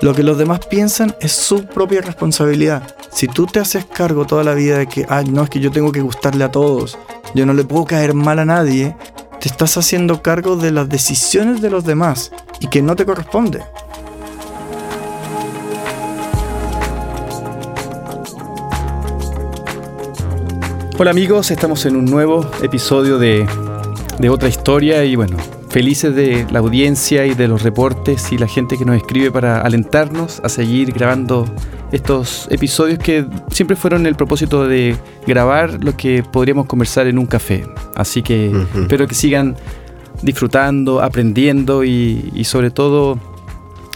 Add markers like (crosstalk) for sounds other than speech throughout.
Lo que los demás piensan es su propia responsabilidad. Si tú te haces cargo toda la vida de que, ay, no, es que yo tengo que gustarle a todos, yo no le puedo caer mal a nadie, te estás haciendo cargo de las decisiones de los demás y que no te corresponde. Hola amigos, estamos en un nuevo episodio de, de otra historia y bueno, felices de la audiencia y de los reportes y la gente que nos escribe para alentarnos a seguir grabando estos episodios que siempre fueron el propósito de grabar lo que podríamos conversar en un café. Así que espero que sigan disfrutando, aprendiendo y, y sobre todo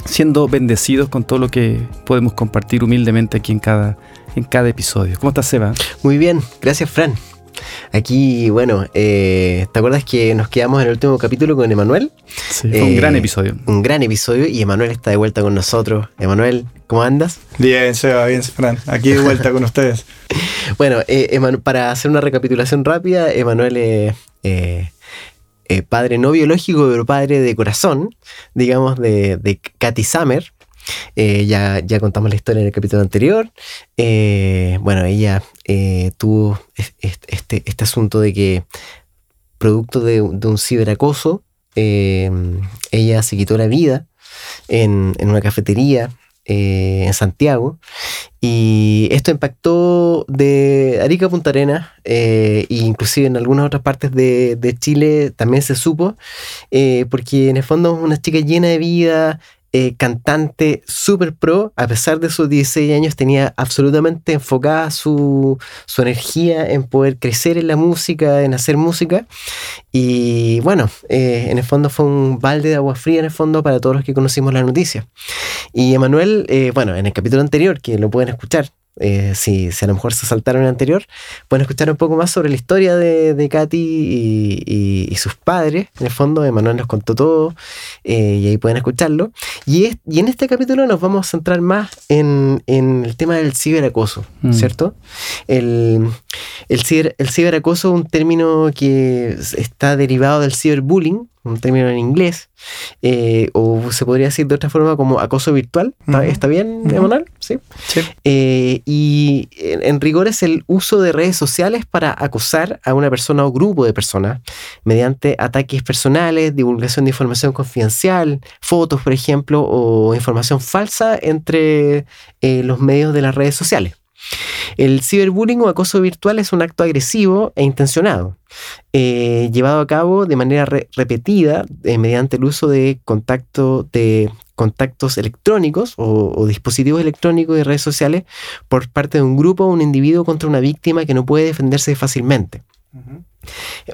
siendo bendecidos con todo lo que podemos compartir humildemente aquí en cada, en cada episodio. ¿Cómo estás, Seba? Muy bien, gracias, Fran. Aquí, bueno, eh, ¿te acuerdas que nos quedamos en el último capítulo con Emanuel? Sí, fue un gran episodio. Un gran episodio y Emanuel está de vuelta con nosotros. Emanuel, ¿cómo andas? Bien, Seba, bien, Fran. Aquí de vuelta con ustedes. (laughs) Bueno, eh, para hacer una recapitulación rápida, Emanuel es eh, padre no biológico, pero padre de corazón, digamos, de, de Katy Summer. Eh, ya, ya contamos la historia en el capítulo anterior. Eh, bueno, ella eh, tuvo este, este, asunto de que, producto de, un ciberacoso, ella se quitó la vida en, una cafetería en Santiago. Y esto impactó de Arica a Punta Arenas, e inclusive en algunas otras partes de, de Chile también se supo, porque en el fondo es una chica llena de vida, eh, cantante super pro, a pesar de sus 16 años, tenía absolutamente enfocada su, energía en poder crecer en la música, en hacer música. Y bueno, eh, en el fondo fue un balde de agua fría en el fondo para todos los que conocimos la noticia. Y Emanuel, eh, bueno, en el capítulo anterior, que lo pueden escuchar, eh, si, a lo mejor se saltaron el anterior, pueden escuchar un poco más sobre la historia de, de Katy y, sus padres. En el fondo, Emanuel nos contó todo eh, y ahí pueden escucharlo. Y, y, en este capítulo nos vamos a centrar más en, el tema del ciberacoso, mm. ¿cierto? El, el, ciber, el ciberacoso es un término que está derivado del ciberbullying, un término en inglés, eh, o se podría decir de otra forma como acoso virtual. ¿Está, bien, Emanuel? Sí. Eh, y en, rigor es el uso de redes sociales para acosar a una persona o grupo de personas mediante ataques personales, divulgación de información confidencial, fotos, por ejemplo, o información falsa entre eh, los medios de las redes sociales. El ciberbullying o acoso virtual es un acto agresivo e intencionado, eh, llevado a cabo de manera repetida eh, mediante el uso de, contacto, de contactos electrónicos o, dispositivos electrónicos y redes sociales por parte de un grupo o un individuo contra una víctima que no puede defenderse fácilmente.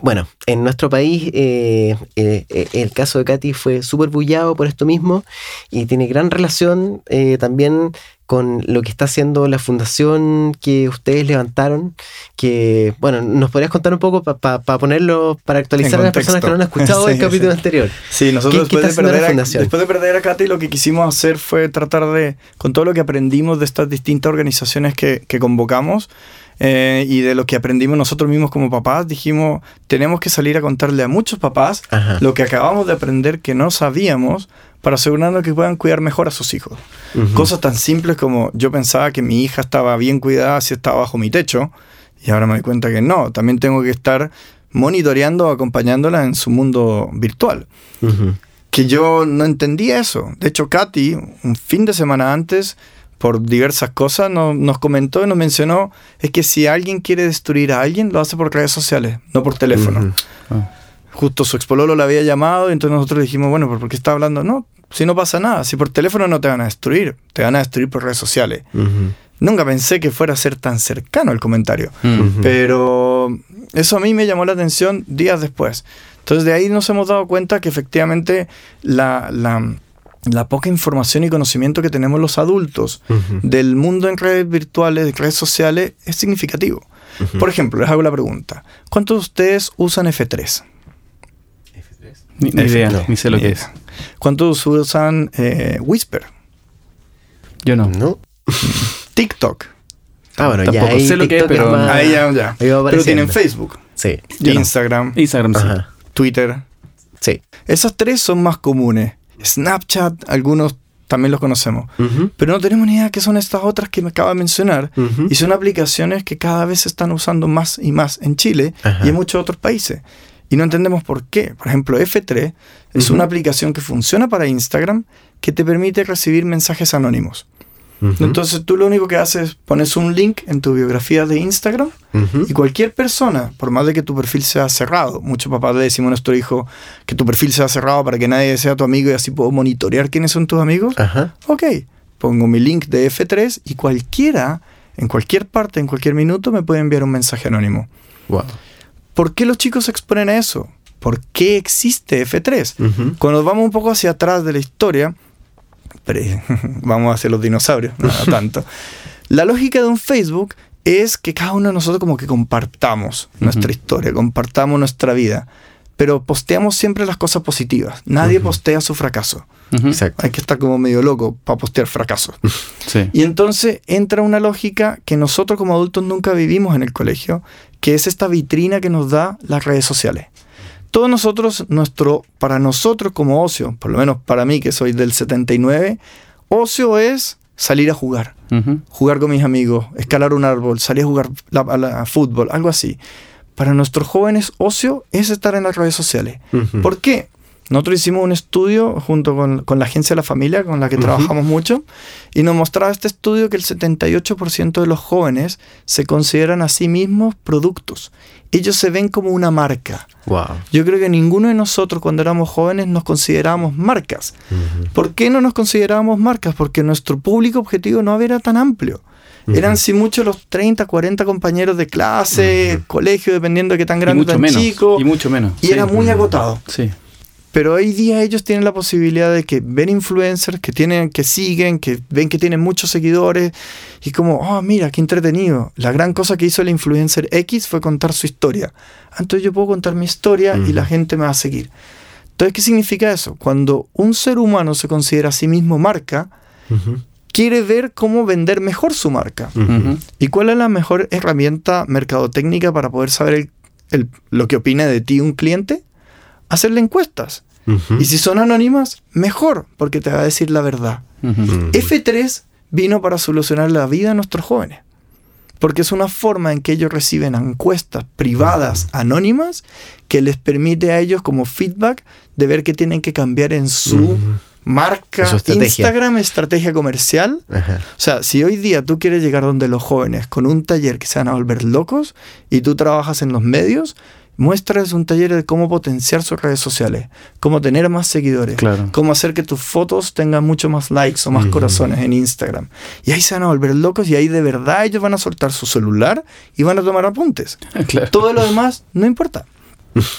Bueno, en nuestro país eh, el caso de Katy fue súper bullado por esto mismo y tiene gran relación también con lo que está haciendo la fundación que ustedes levantaron, que, bueno, ¿nos podrías contar un poco para ponerlo, para actualizar a las personas que no han escuchado (laughs) el capítulo anterior? Sí, nosotros después, de perder a, después de perder a Katy, lo que quisimos hacer fue tratar de, con todo lo que aprendimos de estas distintas organizaciones que, que convocamos, eh, y de lo que aprendimos nosotros mismos como papás, dijimos, tenemos que salir a contarle a muchos papás lo que acabamos de aprender que no sabíamos para asegurarnos que puedan cuidar mejor a sus hijos. Cosas tan simples como yo pensaba que mi hija estaba bien cuidada si estaba bajo mi techo y ahora me doy cuenta que no, también tengo que estar monitoreando, acompañándola en su mundo virtual. Que yo no entendía eso. De hecho, Katy, un fin de semana antes, por diversas cosas, nos comentó y nos mencionó, es que si alguien quiere destruir a alguien, lo hace por redes sociales, no por teléfono justo su expololo la había llamado y entonces nosotros dijimos, bueno, ¿por qué está hablando? No, si no pasa nada, si por teléfono no te van a destruir, te van a destruir por redes sociales. Nunca pensé que fuera a ser tan cercano el comentario, pero eso a mí me llamó la atención días después. Entonces de ahí nos hemos dado cuenta que efectivamente la, poca información y conocimiento que tenemos los adultos del mundo en redes virtuales, redes sociales, es significativo. Por ejemplo, les hago la pregunta, ¿cuántos de ustedes usan F3? Ni, idea, ni sé lo que es. ¿Cuántos usan eh, Whisper? Yo no. No. (laughs) TikTok. Ah, bueno, ya ahí sé lo que es, pero ahí ya, ya. pero tienen Facebook. Sí. Instagram. Instagram, sí. Twitter. Sí. Esas tres son más comunes. Snapchat, algunos también los conocemos. Pero no tenemos ni idea qué son estas otras que me acaba de mencionar. Y son aplicaciones que cada vez se están usando más y más en Chile y en muchos otros países. Y no entendemos por qué. Por ejemplo, F3 es una aplicación que funciona para Instagram que te permite recibir mensajes anónimos. Entonces tú lo único que haces es pones un link en tu biografía de Instagram y cualquier persona, por más de que tu perfil sea cerrado, muchos papás le decimos a nuestro hijo que tu perfil sea cerrado para que nadie sea tu amigo y así puedo monitorear quiénes son tus amigos. Ok, pongo mi link de F3 y cualquiera, en cualquier parte, en cualquier minuto, me puede enviar un mensaje anónimo. Wow. ¿Por qué los chicos se exponen a eso? ¿Por qué existe F3? Cuando vamos un poco hacia atrás de la historia, (laughs) vamos hacia los dinosaurios, no tanto. (laughs) La lógica de un Facebook es que cada uno de nosotros como que compartamos nuestra historia, compartamos nuestra vida, pero posteamos siempre las cosas positivas. Nadie postea su fracaso. Hay que estar como medio loco para postear fracasos. (laughs) Y entonces entra una lógica que nosotros como adultos nunca vivimos en el colegio, que es esta vitrina que nos da las redes sociales todos nosotros, nuestro, para nosotros como ocio, por lo menos para mí que soy del 79, ocio es salir a jugar, jugar con mis amigos, escalar un árbol, salir a jugar a, fútbol, algo así. Para nuestros jóvenes, ocio es estar en las redes sociales. ¿Por qué? Nosotros hicimos un estudio junto con, la agencia de la familia, con la que trabajamos mucho, y nos mostraba este estudio que el 78% de los jóvenes se consideran a sí mismos productos. Ellos se ven como una marca. Wow. Yo creo que ninguno de nosotros cuando éramos jóvenes nos considerábamos marcas. ¿Por qué no nos considerábamos marcas? Porque nuestro público objetivo no era tan amplio. Eran si mucho los 30, 40 compañeros de clase, colegio, dependiendo de qué tan grande o tan chico. Y mucho menos. Y era muy agotado. Sí. Pero hoy día ellos tienen la posibilidad de que ven influencers, que tienen, que siguen, que ven que tienen muchos seguidores y como, oh, mira, qué entretenido. La gran cosa que hizo el influencer X fue contar su historia. Entonces yo puedo contar mi historia y la gente me va a seguir. Entonces, ¿qué significa eso? Cuando un ser humano se considera a sí mismo marca, quiere ver cómo vender mejor su marca. ¿Y cuál es la mejor herramienta mercadotécnica para poder saber lo que opina de ti un cliente? Hacerle encuestas. Y si son anónimas, mejor, porque te va a decir la verdad. F3 vino para solucionar la vida de nuestros jóvenes, porque es una forma en que ellos reciben encuestas privadas, anónimas, que les permite a ellos como feedback de ver qué tienen que cambiar en su marca, Instagram, estrategia comercial. O sea, si hoy día tú quieres llegar donde los jóvenes con un taller que se van a volver locos y tú trabajas en los medios, Muestras un taller de cómo potenciar sus redes sociales, cómo tener más seguidores, cómo hacer que tus fotos tengan mucho más likes o más corazones en Instagram. Y ahí se van a volver locos y ahí de verdad ellos van a soltar su celular y van a tomar apuntes. (laughs) Todo lo demás no importa.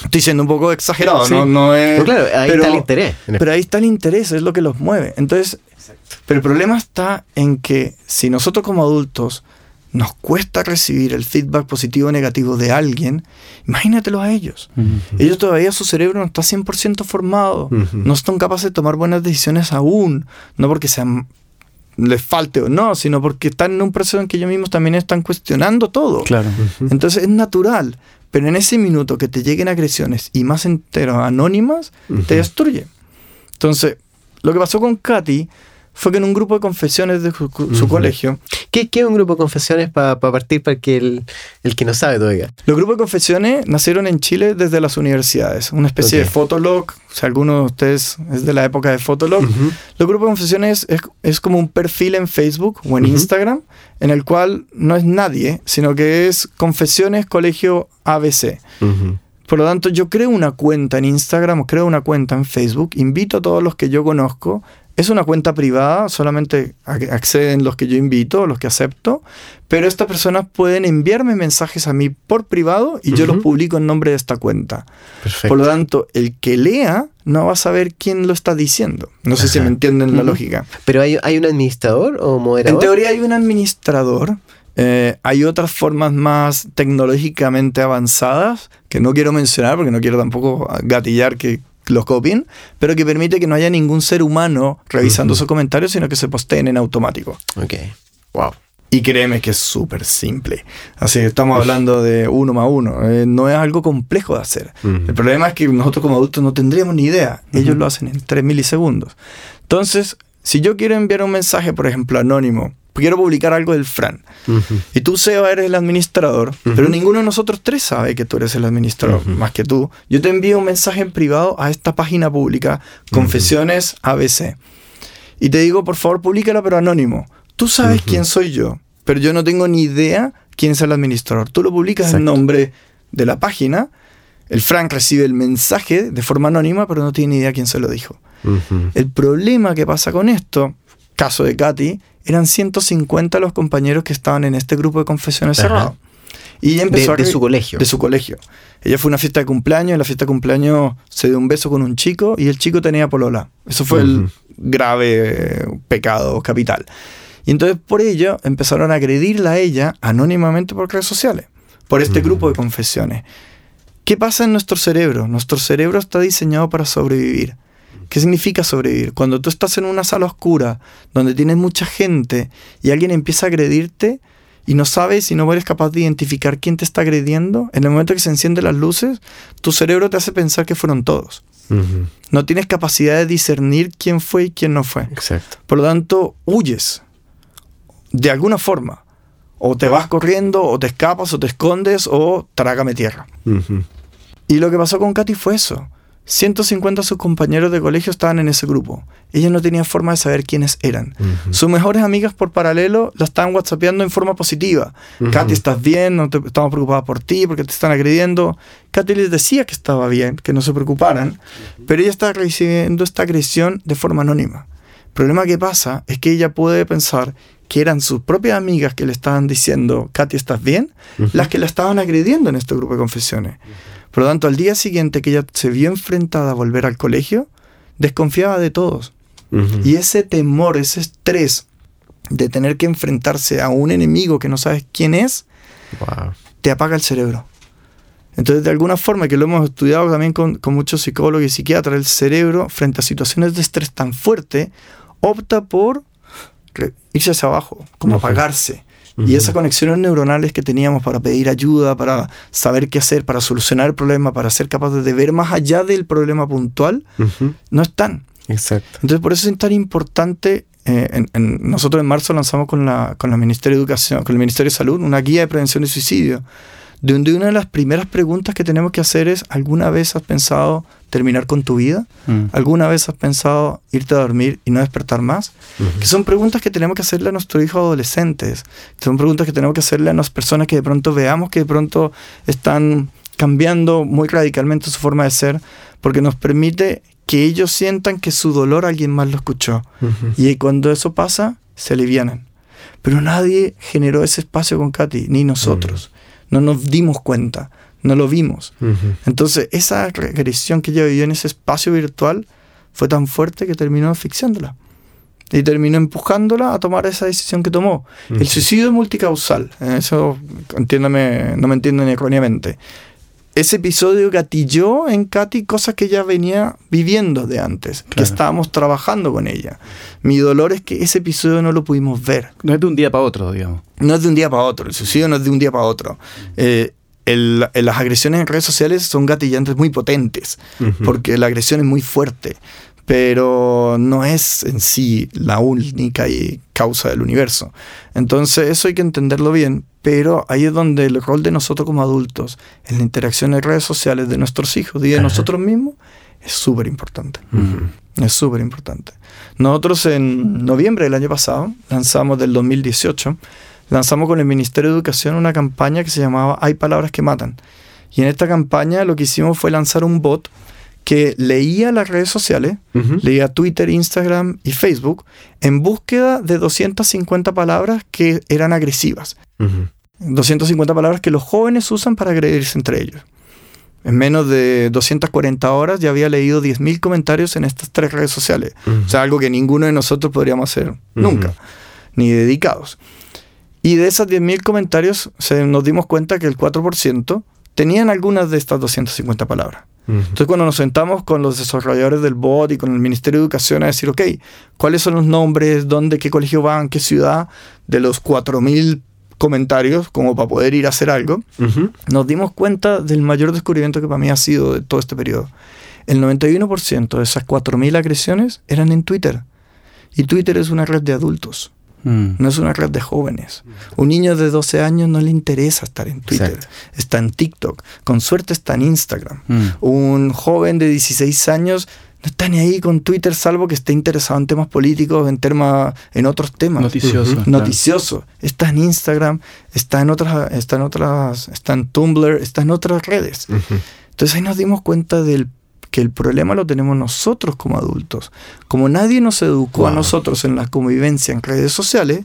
Estoy siendo un poco exagerado, ¿no? es, pero claro, ahí está el interés. Pero ahí está el interés, es lo que los mueve. Entonces, pero el problema está en que si nosotros como adultos nos cuesta recibir el feedback positivo o negativo de alguien, imagínatelo a ellos. Ellos todavía su cerebro no está 100% formado, no están capaces de tomar buenas decisiones aún, no porque sean les falte o no, sino porque están en un proceso en que ellos mismos también están cuestionando todo. Claro. Entonces es natural, pero en ese minuto que te lleguen agresiones y más enteras anónimas, te destruye. Entonces, lo que pasó con Katy fue que en un grupo de confesiones de su, colegio. ¿Qué, es un grupo de confesiones para partir para que el, el, que no sabe todavía? Los grupos de confesiones nacieron en Chile desde las universidades, una especie de fotolog. Si alguno de ustedes es de la época de fotolog, los grupos de confesiones es, es, como un perfil en Facebook o en Instagram en el cual no es nadie, sino que es Confesiones Colegio ABC. Por lo tanto, yo creo una cuenta en Instagram o creo una cuenta en Facebook, invito a todos los que yo conozco es una cuenta privada, solamente acceden los que yo invito, los que acepto, pero estas personas pueden enviarme mensajes a mí por privado y yo los publico en nombre de esta cuenta. Por lo tanto, el que lea no va a saber quién lo está diciendo. No sé si me entienden la lógica. ¿Pero hay, un administrador o moderador? En teoría hay un administrador. Eh, hay otras formas más tecnológicamente avanzadas que no quiero mencionar porque no quiero tampoco gatillar que los copien, pero que permite que no haya ningún ser humano revisando sus comentarios, sino que se posteen en automático. Ok, wow. Y créeme que es súper simple. Así que estamos hablando de uno más uno. Eh, no es algo complejo de hacer. El problema es que nosotros como adultos no tendríamos ni idea. Ellos lo hacen en 3 milisegundos. Entonces, si yo quiero enviar un mensaje, por ejemplo, anónimo, quiero publicar algo del Fran, y tú, Seba, eres el administrador, pero ninguno de nosotros tres sabe que tú eres el administrador, más que tú, yo te envío un mensaje en privado a esta página pública, Confesiones ABC, y te digo, por favor, públicala, pero anónimo. Tú sabes quién soy yo, pero yo no tengo ni idea quién es el administrador. Tú lo publicas en nombre de la página, el Frank recibe el mensaje de forma anónima, pero no tiene ni idea quién se lo dijo. El problema que pasa con esto, caso de Katy, eran 150 los compañeros que estaban en este grupo de confesiones cerrado. Y ella empezó de, su colegio. De su colegio. Ella fue a una fiesta de cumpleaños, en la fiesta de cumpleaños se dio un beso con un chico y el chico tenía polola. Eso fue el grave pecado capital. Y entonces por ello empezaron a agredirla a ella anónimamente por redes sociales, por este grupo de confesiones. ¿Qué pasa en nuestro cerebro? Nuestro cerebro está diseñado para sobrevivir. ¿Qué significa sobrevivir? Cuando tú estás en una sala oscura, donde tienes mucha gente y alguien empieza a agredirte y no sabes y no eres capaz de identificar quién te está agrediendo, en el momento que se encienden las luces, tu cerebro te hace pensar que fueron todos. No tienes capacidad de discernir quién fue y quién no fue. Exacto. Por lo tanto, huyes de alguna forma. O te vas corriendo, o te escapas, o te escondes, o trágame tierra. Y lo que pasó con Katy fue eso. 150 de sus compañeros de colegio estaban en ese grupo. Ella no tenía forma de saber quiénes eran. Sus mejores amigas por paralelo la estaban whatsappeando en forma positiva. Katy, ¿estás bien? No te, estamos preocupadas por ti porque te están agrediendo. Katy les decía que estaba bien, que no se preocuparan, pero ella estaba recibiendo esta agresión de forma anónima. El problema que pasa es que ella puede pensar que eran sus propias amigas que le estaban diciendo, Katy, ¿estás bien? Las que la estaban agrediendo en este grupo de confesiones. Por lo tanto, al día siguiente que ella se vio enfrentada a volver al colegio, desconfiaba de todos. Y ese temor, ese estrés de tener que enfrentarse a un enemigo que no sabes quién es, te apaga el cerebro. Entonces, de alguna forma, que lo hemos estudiado también con, con, muchos psicólogos y psiquiatras, el cerebro, frente a situaciones de estrés tan fuerte, opta por irse hacia abajo, como apagarse. Y esas conexiones neuronales que teníamos para pedir ayuda, para saber qué hacer, para solucionar el problema, para ser capaces de ver más allá del problema puntual, no están. Exacto. Entonces, por eso es tan importante. Eh, nosotros en marzo lanzamos con, la, con, Ministerio de Educación, con el Ministerio de Salud una guía de prevención de suicidio, donde una de las primeras preguntas que tenemos que hacer es: ¿alguna vez has pensado terminar con tu vida? Mm. ¿Alguna vez has pensado irte a dormir y no despertar más? Que son preguntas que tenemos que hacerle a nuestros hijos adolescentes. Son preguntas que tenemos que hacerle a las personas que de pronto veamos que de pronto están cambiando muy radicalmente su forma de ser, porque nos permite que ellos sientan que su dolor alguien más lo escuchó. Y cuando eso pasa, se alivianan. Pero nadie generó ese espacio con Katy, ni nosotros. No nos dimos cuenta no lo vimos. Entonces, esa regresión que ella vivió en ese espacio virtual fue tan fuerte que terminó asfixiándola. Y terminó empujándola a tomar esa decisión que tomó. El suicidio es multicausal. Eh, eso, entiéndame, no me entienden erróneamente. Ese episodio gatilló en Katy cosas que ella venía viviendo de antes, que estábamos trabajando con ella. Mi dolor es que ese episodio no lo pudimos ver. No es de un día para otro, digamos. No es de un día para otro. El suicidio no es de un día para otro. Eh, las agresiones en redes sociales son gatillantes muy potentes, porque la agresión es muy fuerte, pero no es en sí la única causa del universo. Entonces eso hay que entenderlo bien, pero ahí es donde el rol de nosotros como adultos, en la interacción en redes sociales de nuestros hijos y de nosotros mismos, es súper importante. Es súper importante. Nosotros en noviembre del año pasado, lanzamos del 2018, lanzamos con el Ministerio de Educación una campaña que se llamaba Hay palabras que matan. Y en esta campaña lo que hicimos fue lanzar un bot que leía las redes sociales, leía Twitter, Instagram y Facebook, en búsqueda de 250 palabras que eran agresivas. 250 palabras que los jóvenes usan para agredirse entre ellos. En menos de 240 horas ya había leído 10.000 comentarios en estas tres redes sociales. O sea, algo que ninguno de nosotros podríamos hacer nunca, ni dedicados. Y de esos 10.000 comentarios se nos dimos cuenta que el 4% tenían algunas de estas 250 palabras. Entonces cuando nos sentamos con los desarrolladores del bot y con el Ministerio de Educación a decir, ok, ¿cuáles son los nombres? ¿Dónde? ¿Qué colegio van? ¿Qué ciudad? De los 4.000 comentarios como para poder ir a hacer algo, nos dimos cuenta del mayor descubrimiento que para mí ha sido de todo este periodo. El 91% de esas 4.000 agresiones eran en Twitter. Y Twitter es una red de adultos. Mm. No es una red de jóvenes. Un niño de 12 años no le interesa estar en Twitter. Está en TikTok. Con suerte está en Instagram. Mm. Un joven de 16 años no está ni ahí con Twitter salvo que esté interesado en temas políticos, en, en otros temas. Noticioso. Noticioso. Está en Instagram, está en otras, está en otras, está en Tumblr, está en otras redes. Entonces ahí nos dimos cuenta del que el problema lo tenemos nosotros como adultos. Como nadie nos educó a nosotros en la convivencia en redes sociales,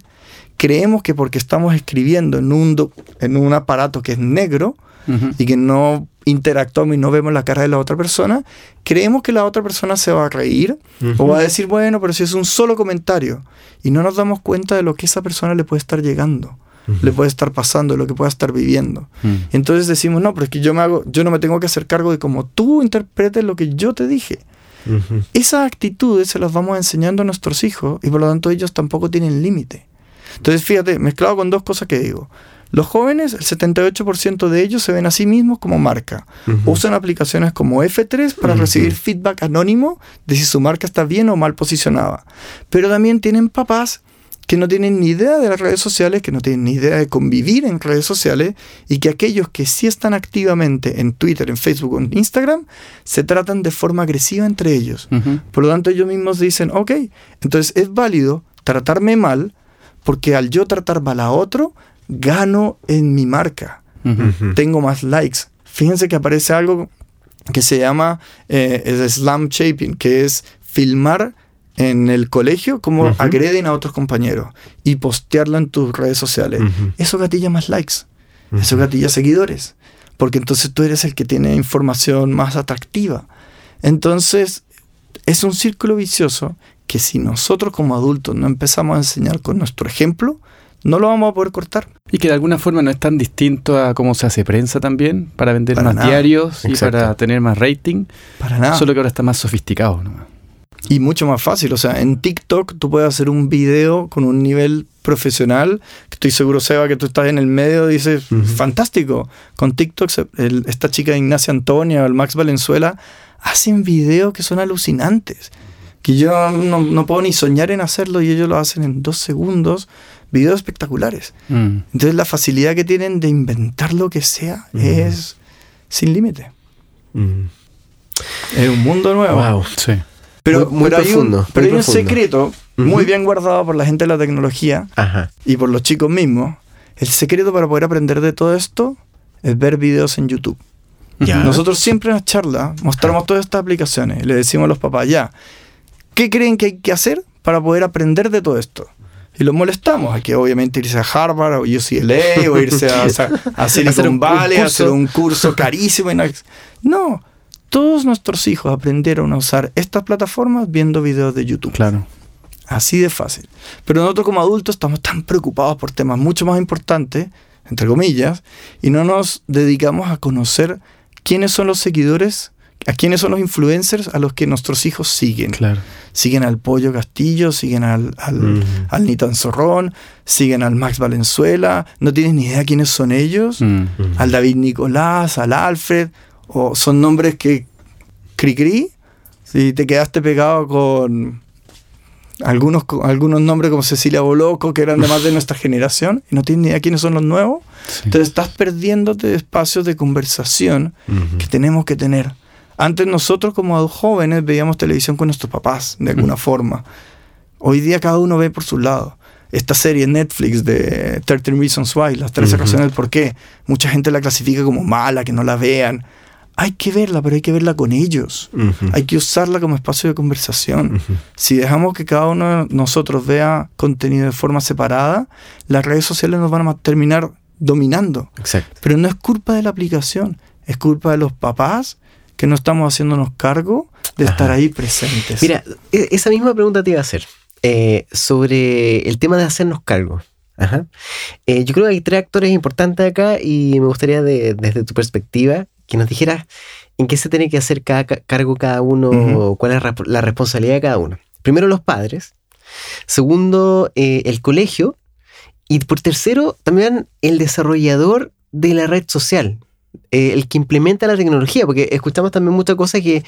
creemos que porque estamos escribiendo en un, en un aparato que es negro y que no interactuamos y no vemos la cara de la otra persona, creemos que la otra persona se va a reír o va a decir, bueno, pero si es un solo comentario y no nos damos cuenta de lo que esa persona le puede estar llegando le puede estar pasando, lo que pueda estar viviendo. Mm. Entonces decimos, no, pero es que yo, me hago, yo no me tengo que hacer cargo de cómo tú interpretes lo que yo te dije. Esas actitudes se las vamos enseñando a nuestros hijos y por lo tanto ellos tampoco tienen límite. Entonces fíjate, mezclado con dos cosas que digo. Los jóvenes, el 78% de ellos se ven a sí mismos como marca. Usan aplicaciones como F3 para recibir feedback anónimo de si su marca está bien o mal posicionada. Pero también tienen papás que no tienen ni idea de las redes sociales, que no tienen ni idea de convivir en redes sociales y que aquellos que sí están activamente en Twitter, en Facebook o en Instagram, se tratan de forma agresiva entre ellos. Por lo tanto, ellos mismos dicen, ok, entonces es válido tratarme mal porque al yo tratar mal a otro, gano en mi marca. Tengo más likes. Fíjense que aparece algo que se llama eh, slam shaping, que es filmar en el colegio cómo agreden a otros compañeros y postearlo en tus redes sociales. Eso gatilla más likes, eso gatilla seguidores, porque entonces tú eres el que tiene información más atractiva. Entonces, es un círculo vicioso que si nosotros como adultos no empezamos a enseñar con nuestro ejemplo, no lo vamos a poder cortar. Y que de alguna forma no es tan distinto a cómo se hace prensa también, para vender más diarios y para tener más rating. Para nada. Solo que ahora está más sofisticado. ¿no? Y mucho más fácil, o sea, en TikTok tú puedes hacer un video con un nivel profesional, que estoy seguro, Seba, que tú estás en el medio, dices, fantástico. Con TikTok, esta chica Ignacia Antonia o el Max Valenzuela hacen videos que son alucinantes, que yo no, puedo ni soñar en hacerlo y ellos lo hacen en dos segundos, videos espectaculares. Mm. Entonces la facilidad que tienen de inventar lo que sea es sin límite. Es un mundo nuevo. Wow, sí. Pero, muy, hay un, pero hay un secreto muy bien guardado por la gente de la tecnología y por los chicos mismos. El secreto para poder aprender de todo esto es ver videos en YouTube. Nosotros siempre en las charlas mostramos todas estas aplicaciones y le decimos a los papás, ya, ¿qué creen que hay que hacer para poder aprender de todo esto? Y los molestamos. Hay que obviamente irse a Harvard o UCLA o irse a, (laughs) a, Silicon Valley, a hacer un curso carísimo. No, todos nuestros hijos aprendieron a usar estas plataformas viendo videos de YouTube. Claro. Así de fácil. Pero nosotros como adultos estamos tan preocupados por temas mucho más importantes, entre comillas, y no nos dedicamos a conocer quiénes son los seguidores, a quiénes son los influencers a los que nuestros hijos siguen. Claro. Siguen al Pollo Castillo, siguen al, al, Nitan Zorrón, siguen al Max Valenzuela, no tienen ni idea quiénes son ellos, al David Nicolás, al Alfred o son nombres que cri cri, si te quedaste pegado con algunos, algunos nombres como Cecilia Boloco, que eran de más de nuestra generación, y no tienes ni idea quiénes son los nuevos, entonces estás perdiéndote espacios de conversación que tenemos que tener. Antes nosotros como jóvenes veíamos televisión con nuestros papás, de alguna forma. Hoy día cada uno ve por su lado. Esta serie Netflix de 13 Reasons Why, las 13 razones del por qué, mucha gente la clasifica como mala, que no la vean hay que verla, pero hay que verla con ellos. Hay que usarla como espacio de conversación. Si dejamos que cada uno de nosotros vea contenido de forma separada, las redes sociales nos van a terminar dominando. Exacto. Pero no es culpa de la aplicación, es culpa de los papás que no estamos haciéndonos cargo de estar ahí presentes. Mira, e, esa misma pregunta te iba a hacer eh, sobre el tema de hacernos cargo. Eh, yo creo que hay tres actores importantes acá y me gustaría desde tu perspectiva que nos dijera en qué se tiene que hacer cada, cargo cada uno, cuál es la responsabilidad de cada uno. Primero los padres, segundo eh, el colegio y por tercero también el desarrollador de la red social. eh, el que implementa la tecnología, porque escuchamos también muchas cosas que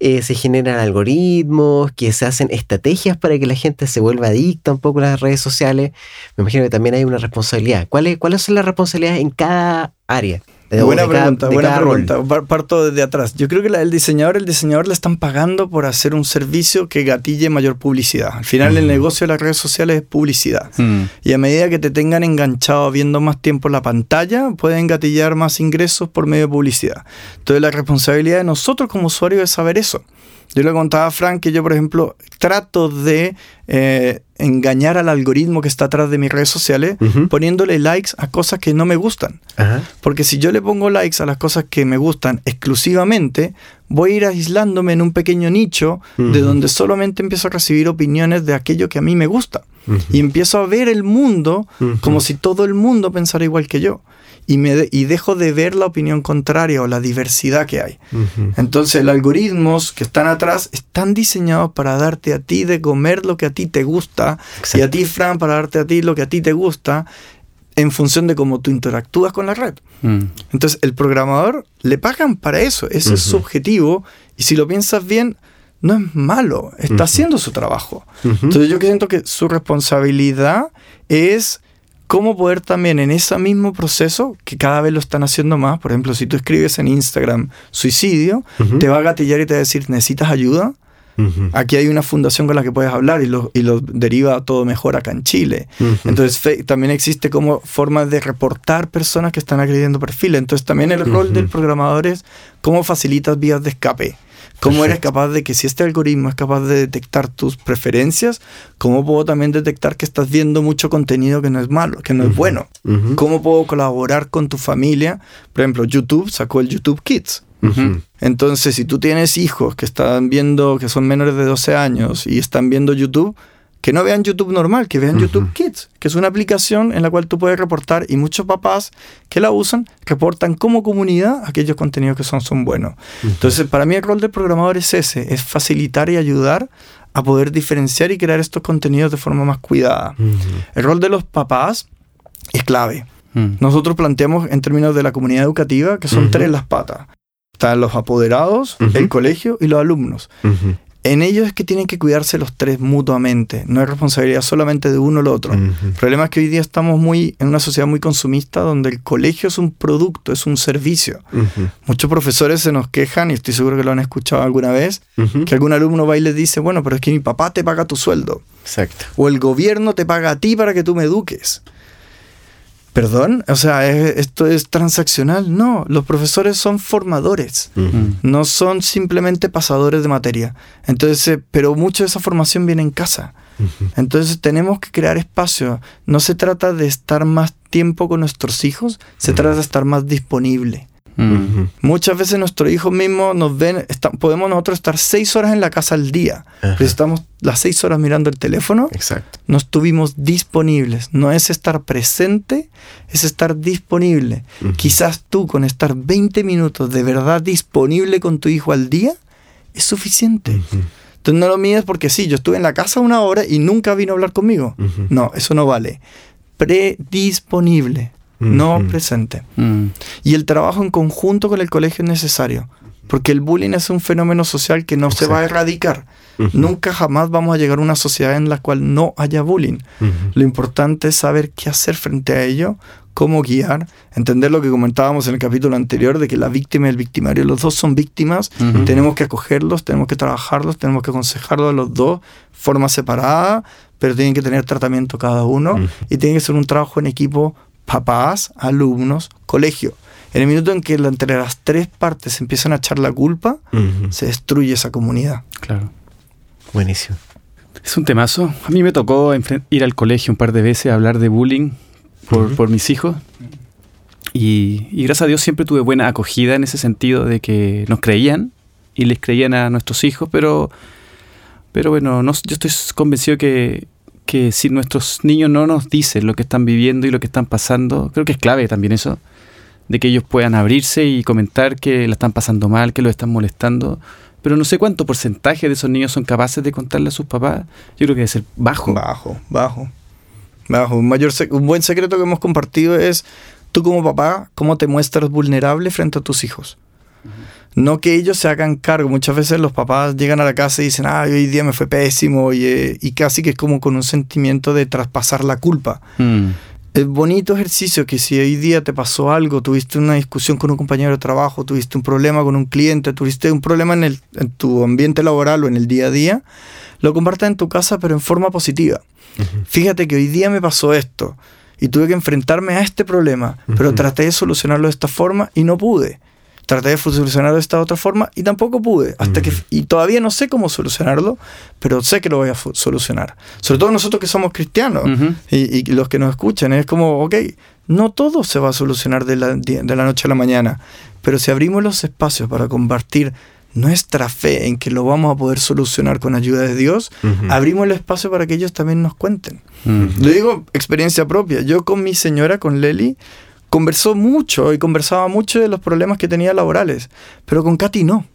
eh, se generan algoritmos, que se hacen estrategias para que la gente se vuelva adicta un poco a las redes sociales. Me imagino que también hay una responsabilidad. ¿Cuáles, cuáles son las responsabilidades en cada área? Buena pregunta, buena pregunta. Parto desde atrás. Yo creo que el diseñador, el diseñador le están pagando por hacer un servicio que gatille mayor publicidad. Al final el negocio de las redes sociales es publicidad. Mm. Y a medida que te tengan enganchado viendo más tiempo la pantalla, pueden gatillar más ingresos por medio de publicidad. Entonces la responsabilidad de nosotros como usuarios es saber eso. Yo le contaba a Frank que yo, por ejemplo, trato de eh, engañar al algoritmo que está atrás de mis redes sociales poniéndole likes a cosas que no me gustan. Porque si yo le pongo likes a las cosas que me gustan exclusivamente, voy a ir aislándome en un pequeño nicho de donde solamente empiezo a recibir opiniones de aquello que a mí me gusta. Y empiezo a ver el mundo como si todo el mundo pensara igual que yo y, me y dejo de ver la opinión contraria o la diversidad que hay. Entonces, los algoritmos que están atrás están diseñados para darte a ti de comer lo que a ti te gusta y a ti, Fran, para darte a ti lo que a ti te gusta en función de cómo tú interactúas con la red. Mm. Entonces, el programador le pagan para eso, ese es su objetivo y si lo piensas bien, no es malo, está haciendo su trabajo. Entonces, yo siento que su responsabilidad es cómo poder también en ese mismo proceso, que cada vez lo están haciendo más, por ejemplo, si tú escribes en Instagram suicidio, te va a gatillar y te va a decir, ¿necesitas ayuda? Aquí hay una fundación con la que puedes hablar y lo, y lo deriva todo mejor acá en Chile. Entonces también existe como forma de reportar personas que están agrediendo perfiles. Entonces también el rol del programador es cómo facilitas vías de escape. ¿Cómo eres capaz de que si este algoritmo es capaz de detectar tus preferencias, cómo puedo también detectar que estás viendo mucho contenido que no es malo, que no es bueno? ¿Cómo puedo colaborar con tu familia? Por ejemplo, YouTube sacó el YouTube Kids. Entonces, si tú tienes hijos que están viendo, que son menores de 12 años y están viendo YouTube, que no vean YouTube normal, que vean YouTube Kids, que es una aplicación en la cual tú puedes reportar y muchos papás que la usan reportan como comunidad aquellos contenidos que son, son buenos. Entonces, para mí el rol del programador es ese, es facilitar y ayudar a poder diferenciar y crear estos contenidos de forma más cuidada. El rol de los papás es clave. Mm. Nosotros planteamos en términos de la comunidad educativa que son tres las patas. Están los apoderados, el colegio y los alumnos en ellos es que tienen que cuidarse los tres mutuamente, no es responsabilidad solamente de uno o el otro. El problema es que hoy día estamos muy en una sociedad muy consumista donde el colegio es un producto, es un servicio. Muchos profesores se nos quejan, y estoy seguro que lo han escuchado alguna vez, que algún alumno va y les dice, bueno, pero es que mi papá te paga tu sueldo. Exacto. O el gobierno te paga a ti para que tú me eduques. ¿Perdón? O sea, ¿esto es transaccional? No, los profesores son formadores, no son simplemente pasadores de materia. Entonces, eh, pero mucha de esa formación viene en casa. Entonces tenemos que crear espacio. No se trata de estar más tiempo con nuestros hijos, se trata de estar más disponible. Muchas veces nuestros hijos mismos nos ven, podemos nosotros estar seis horas en la casa al día, pero estamos las seis horas mirando el teléfono, Exacto. no estuvimos disponibles. No es estar presente, es estar disponible. Quizás tú con estar 20 minutos de verdad disponible con tu hijo al día es suficiente. Entonces no lo mides porque sí, yo estuve en la casa una hora y nunca vino a hablar conmigo. No, eso no vale. Predisponible no presente. Mm. Y el trabajo en conjunto con el colegio es necesario, porque el bullying es un fenómeno social que no se va a erradicar. Nunca jamás vamos a llegar a una sociedad en la cual no haya bullying. Lo importante es saber qué hacer frente a ello, cómo guiar, entender lo que comentábamos en el capítulo anterior de que la víctima y el victimario, los dos son víctimas, tenemos que acogerlos, tenemos que trabajarlos, tenemos que aconsejarlos a los dos, forma separada, pero tienen que tener tratamiento cada uno y tiene que ser un trabajo en equipo papás, alumnos, colegio. En el minuto en que entre las tres partes empiezan a echar la culpa, se destruye esa comunidad. Claro. Buenísimo. Es un temazo. A mí me tocó ir al colegio un par de veces a hablar de bullying por, mis hijos. Y, gracias a Dios siempre tuve buena acogida en ese sentido de que nos creían y les creían a nuestros hijos, pero, pero bueno, no, yo estoy convencido que que si nuestros niños no nos dicen lo que están viviendo y lo que están pasando, creo que es clave también eso, de que ellos puedan abrirse y comentar que la están pasando mal, que lo están molestando. Pero no sé cuánto porcentaje de esos niños son capaces de contarle a sus papás. Yo creo que debe ser bajo. Bajo, bajo. Bajo. Un, mayor un buen secreto que hemos compartido es tú como papá, cómo te muestras vulnerable frente a tus hijos. No que ellos se hagan cargo. Muchas veces los papás llegan a la casa y dicen, ah, hoy día me fue pésimo y, eh, y casi que es como con un sentimiento de traspasar la culpa. Mm. Es bonito ejercicio que si hoy día te pasó algo, tuviste una discusión con un compañero de trabajo, tuviste un problema con un cliente, tuviste un problema en, el, en tu ambiente laboral o en el día a día, lo compartas en tu casa pero en forma positiva. Fíjate que hoy día me pasó esto y tuve que enfrentarme a este problema, pero traté de solucionarlo de esta forma y no pude traté de solucionarlo de esta otra forma y tampoco pude. Hasta que, y todavía no sé cómo solucionarlo, pero sé que lo voy a solucionar. Sobre todo nosotros que somos cristianos y, los que nos escuchan, es como, ok, no todo se va a solucionar de la, de la noche a la mañana, pero si abrimos los espacios para compartir nuestra fe en que lo vamos a poder solucionar con ayuda de Dios, abrimos el espacio para que ellos también nos cuenten. Lo digo experiencia propia. Yo con mi señora, con Leli, conversó mucho y conversaba mucho de los problemas que tenía laborales, pero con Katy no.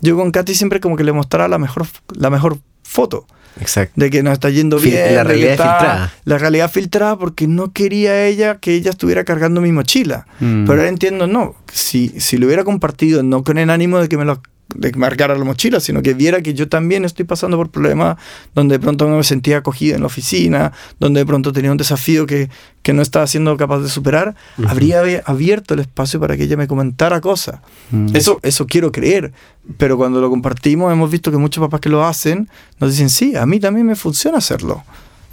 Yo con Katy siempre como que le mostraba la mejor, la mejor foto. Exacto. De que nos está yendo bien. La realidad filtrada. La realidad filtrada porque no quería ella que ella estuviera cargando mi mochila. Mm. Pero ahora entiendo, no. Si, si lo hubiera compartido, no con el ánimo de que me lo de marcar a la mochila, sino que viera que yo también estoy pasando por problemas donde de pronto no me sentía acogido en la oficina, donde de pronto tenía un desafío que, que no estaba siendo capaz de superar, habría abierto el espacio para que ella me comentara cosas. Mm. Eso, eso quiero creer, pero cuando lo compartimos hemos visto que muchos papás que lo hacen nos dicen, sí, a mí también me funciona hacerlo.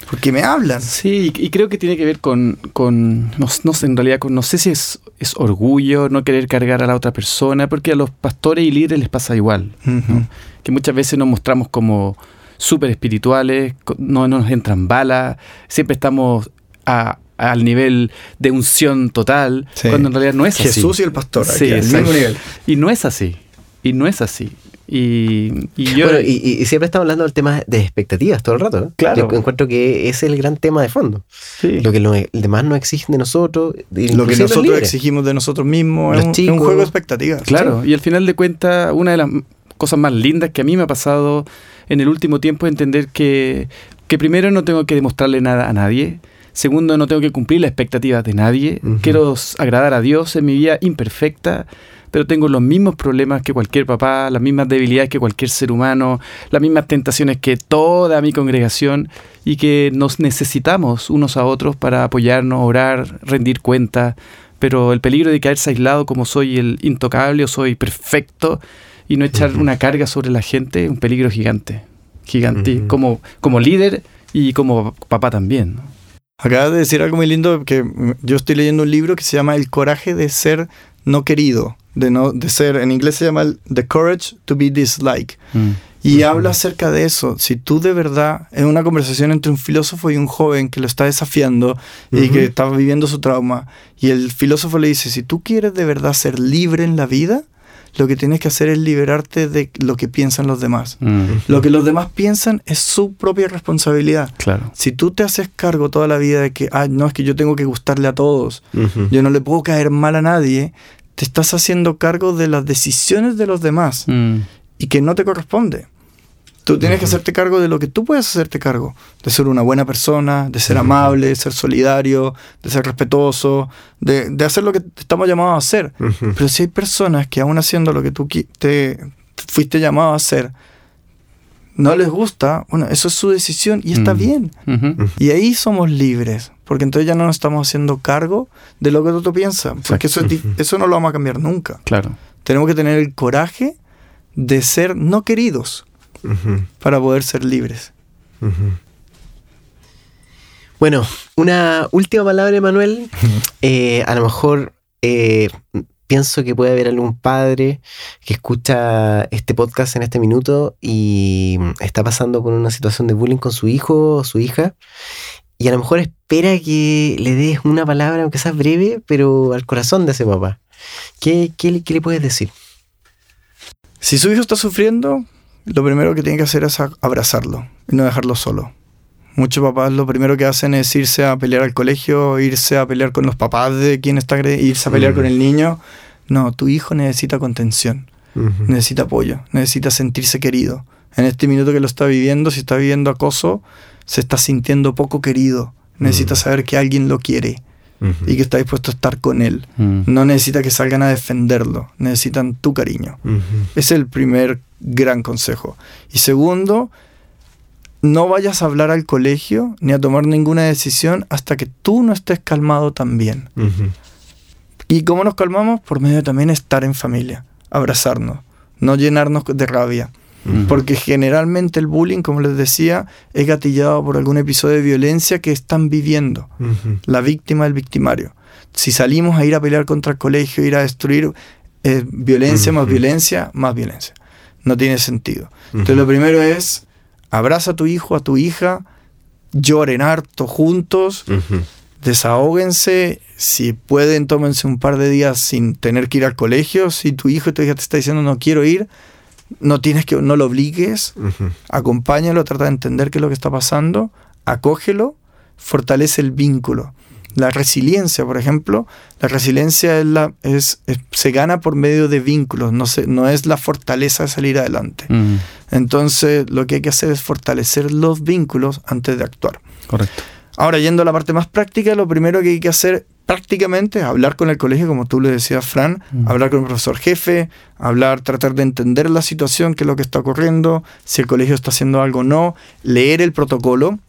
Porque me hablan. Sí, y creo que tiene que ver con, con no, sé, en realidad, con, no sé si es, es, orgullo, no querer cargar a la otra persona, porque a los pastores y líderes les pasa igual. Que muchas veces nos mostramos como súper espirituales, no, nos entran balas, siempre estamos al nivel de unción total, cuando en realidad no es así. Jesús y el pastor, sí, al mismo nivel. Y no es así. Y no es así. Y, yo, bueno, y, siempre estamos hablando del tema de expectativas todo el rato. Claro. Yo encuentro que ese es el gran tema de fondo. Lo que los demás no exigen de nosotros. Lo que nosotros exigimos de nosotros mismos es un, juego de expectativas. Claro, y al final de cuentas, una de las cosas más lindas que a mí me ha pasado en el último tiempo es entender que, que primero no tengo que demostrarle nada a nadie. Segundo, no tengo que cumplir las expectativas de nadie. Quiero agradar a Dios en mi vida imperfecta pero tengo los mismos problemas que cualquier papá, las mismas debilidades que cualquier ser humano, las mismas tentaciones que toda mi congregación y que nos necesitamos unos a otros para apoyarnos, orar, rendir cuenta. Pero el peligro de caerse aislado como soy el intocable o soy perfecto y no echar una carga sobre la gente es un peligro gigante, gigante, como, como líder y como papá también. Acabas de decir algo muy lindo, que yo estoy leyendo un libro que se llama El coraje de ser no querido de, no, de ser, en inglés se llama The Courage to be Disliked. Mm. Y habla acerca de eso. Si tú de verdad, en una conversación entre un filósofo y un joven que lo está desafiando y que está viviendo su trauma, y el filósofo le dice, si tú quieres de verdad ser libre en la vida, lo que tienes que hacer es liberarte de lo que piensan los demás. Mm. Lo que los demás piensan es su propia responsabilidad. Claro. Si tú te haces cargo toda la vida de que, no, es que yo tengo que gustarle a todos, yo no le puedo caer mal a nadie, te estás haciendo cargo de las decisiones de los demás mm. y que no te corresponde. Tú tienes que hacerte cargo de lo que tú puedes hacerte cargo, de ser una buena persona, de ser amable, de ser solidario, de ser respetuoso, de, hacer lo que estamos llamados a hacer. Pero si hay personas que aún haciendo lo que tú te fuiste llamado a hacer, no les gusta, bueno, eso es su decisión y está bien. Y ahí somos libres, porque entonces ya no nos estamos haciendo cargo de lo que otro piensa, porque eso, eso no lo vamos a cambiar nunca. Claro. Tenemos que tener el coraje de ser no queridos para poder ser libres. Bueno, una última palabra, Emanuel. Eh, a lo mejor eh, pienso que puede haber algún padre que escucha este podcast en este minuto y está pasando con una situación de bullying con su hijo o su hija y a lo mejor espera que le des una palabra, aunque sea breve, pero al corazón de ese papá. ¿Qué, qué, qué le puedes decir? Si su hijo está sufriendo, lo primero que tiene que hacer es abrazarlo y no dejarlo solo. Muchos papás lo primero que hacen es irse a pelear al colegio, irse a pelear con los papás de quien está irse a pelear con el niño. No, tu hijo necesita contención, necesita apoyo, necesita sentirse querido. En este minuto que lo está viviendo, si está viviendo acoso, se está sintiendo poco querido. Necesita mm. saber que alguien lo quiere y que está dispuesto a estar con él. Mm. No necesita que salgan a defenderlo, necesitan tu cariño. Es el primer gran consejo. Y segundo, no vayas a hablar al colegio ni a tomar ninguna decisión hasta que tú no estés calmado también. ¿Y cómo nos calmamos? Por medio de también estar en familia, abrazarnos, no llenarnos de rabia. Porque generalmente el bullying, como les decía, es gatillado por algún episodio de violencia que están viviendo, la víctima del victimario. Si salimos a ir a pelear contra el colegio, ir a destruir eh, violencia más violencia, más violencia. No tiene sentido. Entonces lo primero es, abraza a tu hijo, a tu hija, lloren harto juntos, desahóguense, si pueden, tómense un par de días sin tener que ir al colegio. Si tu hijo te está diciendo no quiero ir, no tienes que, no lo obligues, acompáñalo, trata de entender qué es lo que está pasando, acógelo, fortalece el vínculo. La resiliencia, por ejemplo, la resiliencia es la, es, se gana por medio de vínculos, no, se, no es la fortaleza de salir adelante. Entonces, lo que hay que hacer es fortalecer los vínculos antes de actuar. Correcto. Ahora, yendo a la parte más práctica, lo primero que hay que hacer prácticamente hablar con el colegio, como tú le decías, Fran, mm. hablar con el profesor jefe, hablar, tratar de entender la situación, qué es lo que está ocurriendo, si el colegio está haciendo algo o no, leer el protocolo.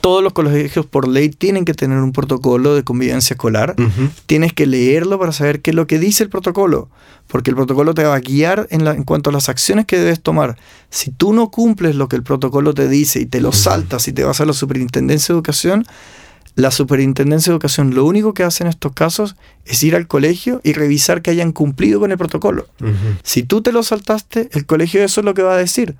Todos los colegios por ley tienen que tener un protocolo de convivencia escolar. Tienes que leerlo para saber qué es lo que dice el protocolo, porque el protocolo te va a guiar en, en cuanto a las acciones que debes tomar. Si tú no cumples lo que el protocolo te dice y te lo saltas y te vas a la superintendencia de educación, la Superintendencia de Educación lo único que hace en estos casos es ir al colegio y revisar que hayan cumplido con el protocolo. Si tú te lo saltaste, el colegio eso es lo que va a decir.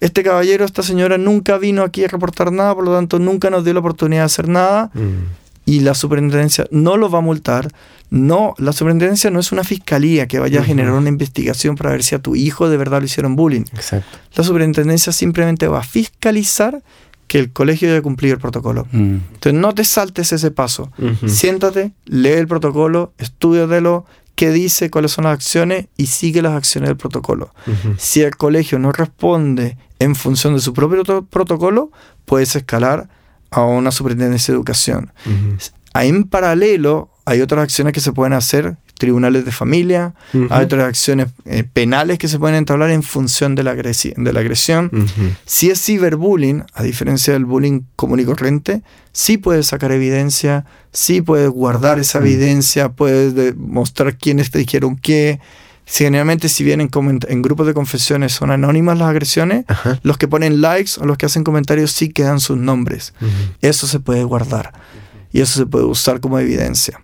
Este caballero, esta señora nunca vino aquí a reportar nada, por lo tanto nunca nos dio la oportunidad de hacer nada y la superintendencia no lo va a multar. No, la superintendencia no es una fiscalía que vaya a generar una investigación para ver si a tu hijo de verdad le hicieron bullying. La superintendencia simplemente va a fiscalizar que el colegio debe cumplir el protocolo. Mm. Entonces no te saltes ese paso. Siéntate, lee el protocolo, estudiatelo, qué dice, cuáles son las acciones y sigue las acciones del protocolo. Si el colegio no responde en función de su propio protocolo, puedes escalar a una superintendencia de educación. En paralelo, hay otras acciones que se pueden hacer tribunales de familia, hay otras acciones eh, penales que se pueden entablar en función de la, de la agresión. Si es ciberbullying, a diferencia del bullying común y corriente, sí puedes sacar evidencia, sí puedes guardar esa evidencia, puedes demostrar quiénes te dijeron qué. Generalmente si vienen en grupos de confesiones son anónimas las agresiones, los que ponen likes o los que hacen comentarios sí quedan sus nombres. Eso se puede guardar y eso se puede usar como evidencia.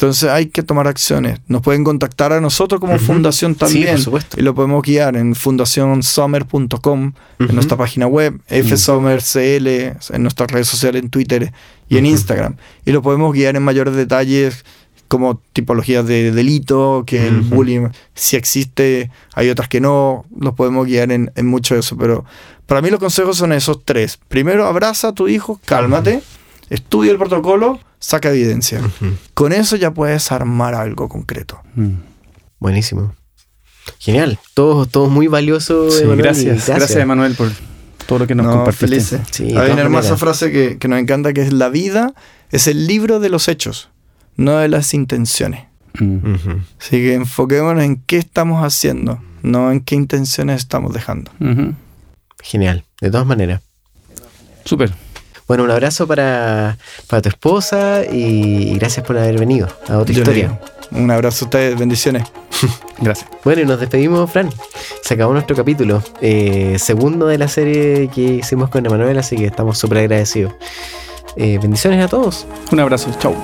Entonces hay que tomar acciones. Nos pueden contactar a nosotros como fundación también. y lo podemos guiar en fundacionsummer.com, en nuestra página web, fsummercl, en nuestras redes sociales, en Twitter y en Instagram. Y lo podemos guiar en mayores detalles como tipologías de delito, que el bullying, si existe, hay otras que no, los podemos guiar en, mucho de eso. Pero para mí los consejos son esos tres. Primero, abraza a tu hijo, cálmate, estudia el protocolo saca evidencia. Con eso ya puedes armar algo concreto. Mm. Buenísimo. Genial. Todo, todo muy valioso. gracias. gracias. Emanuel, por todo lo que nos no, compartiste. Hay una hermosa frase que, que, nos encanta, que es la vida es el libro de los hechos, no de las intenciones. Mm. Así que enfoquémonos en qué estamos haciendo, no en qué intenciones estamos dejando. Genial, de todas maneras. Súper. Bueno, un abrazo para, tu esposa y gracias por haber venido a otra historia. Un abrazo a ustedes, bendiciones. (laughs) Gracias. Bueno, y nos despedimos, Fran. Se acabó nuestro capítulo, eh, segundo de la serie que hicimos con Emanuel, así que estamos súper agradecidos. Eh, bendiciones a todos. Un abrazo, chao.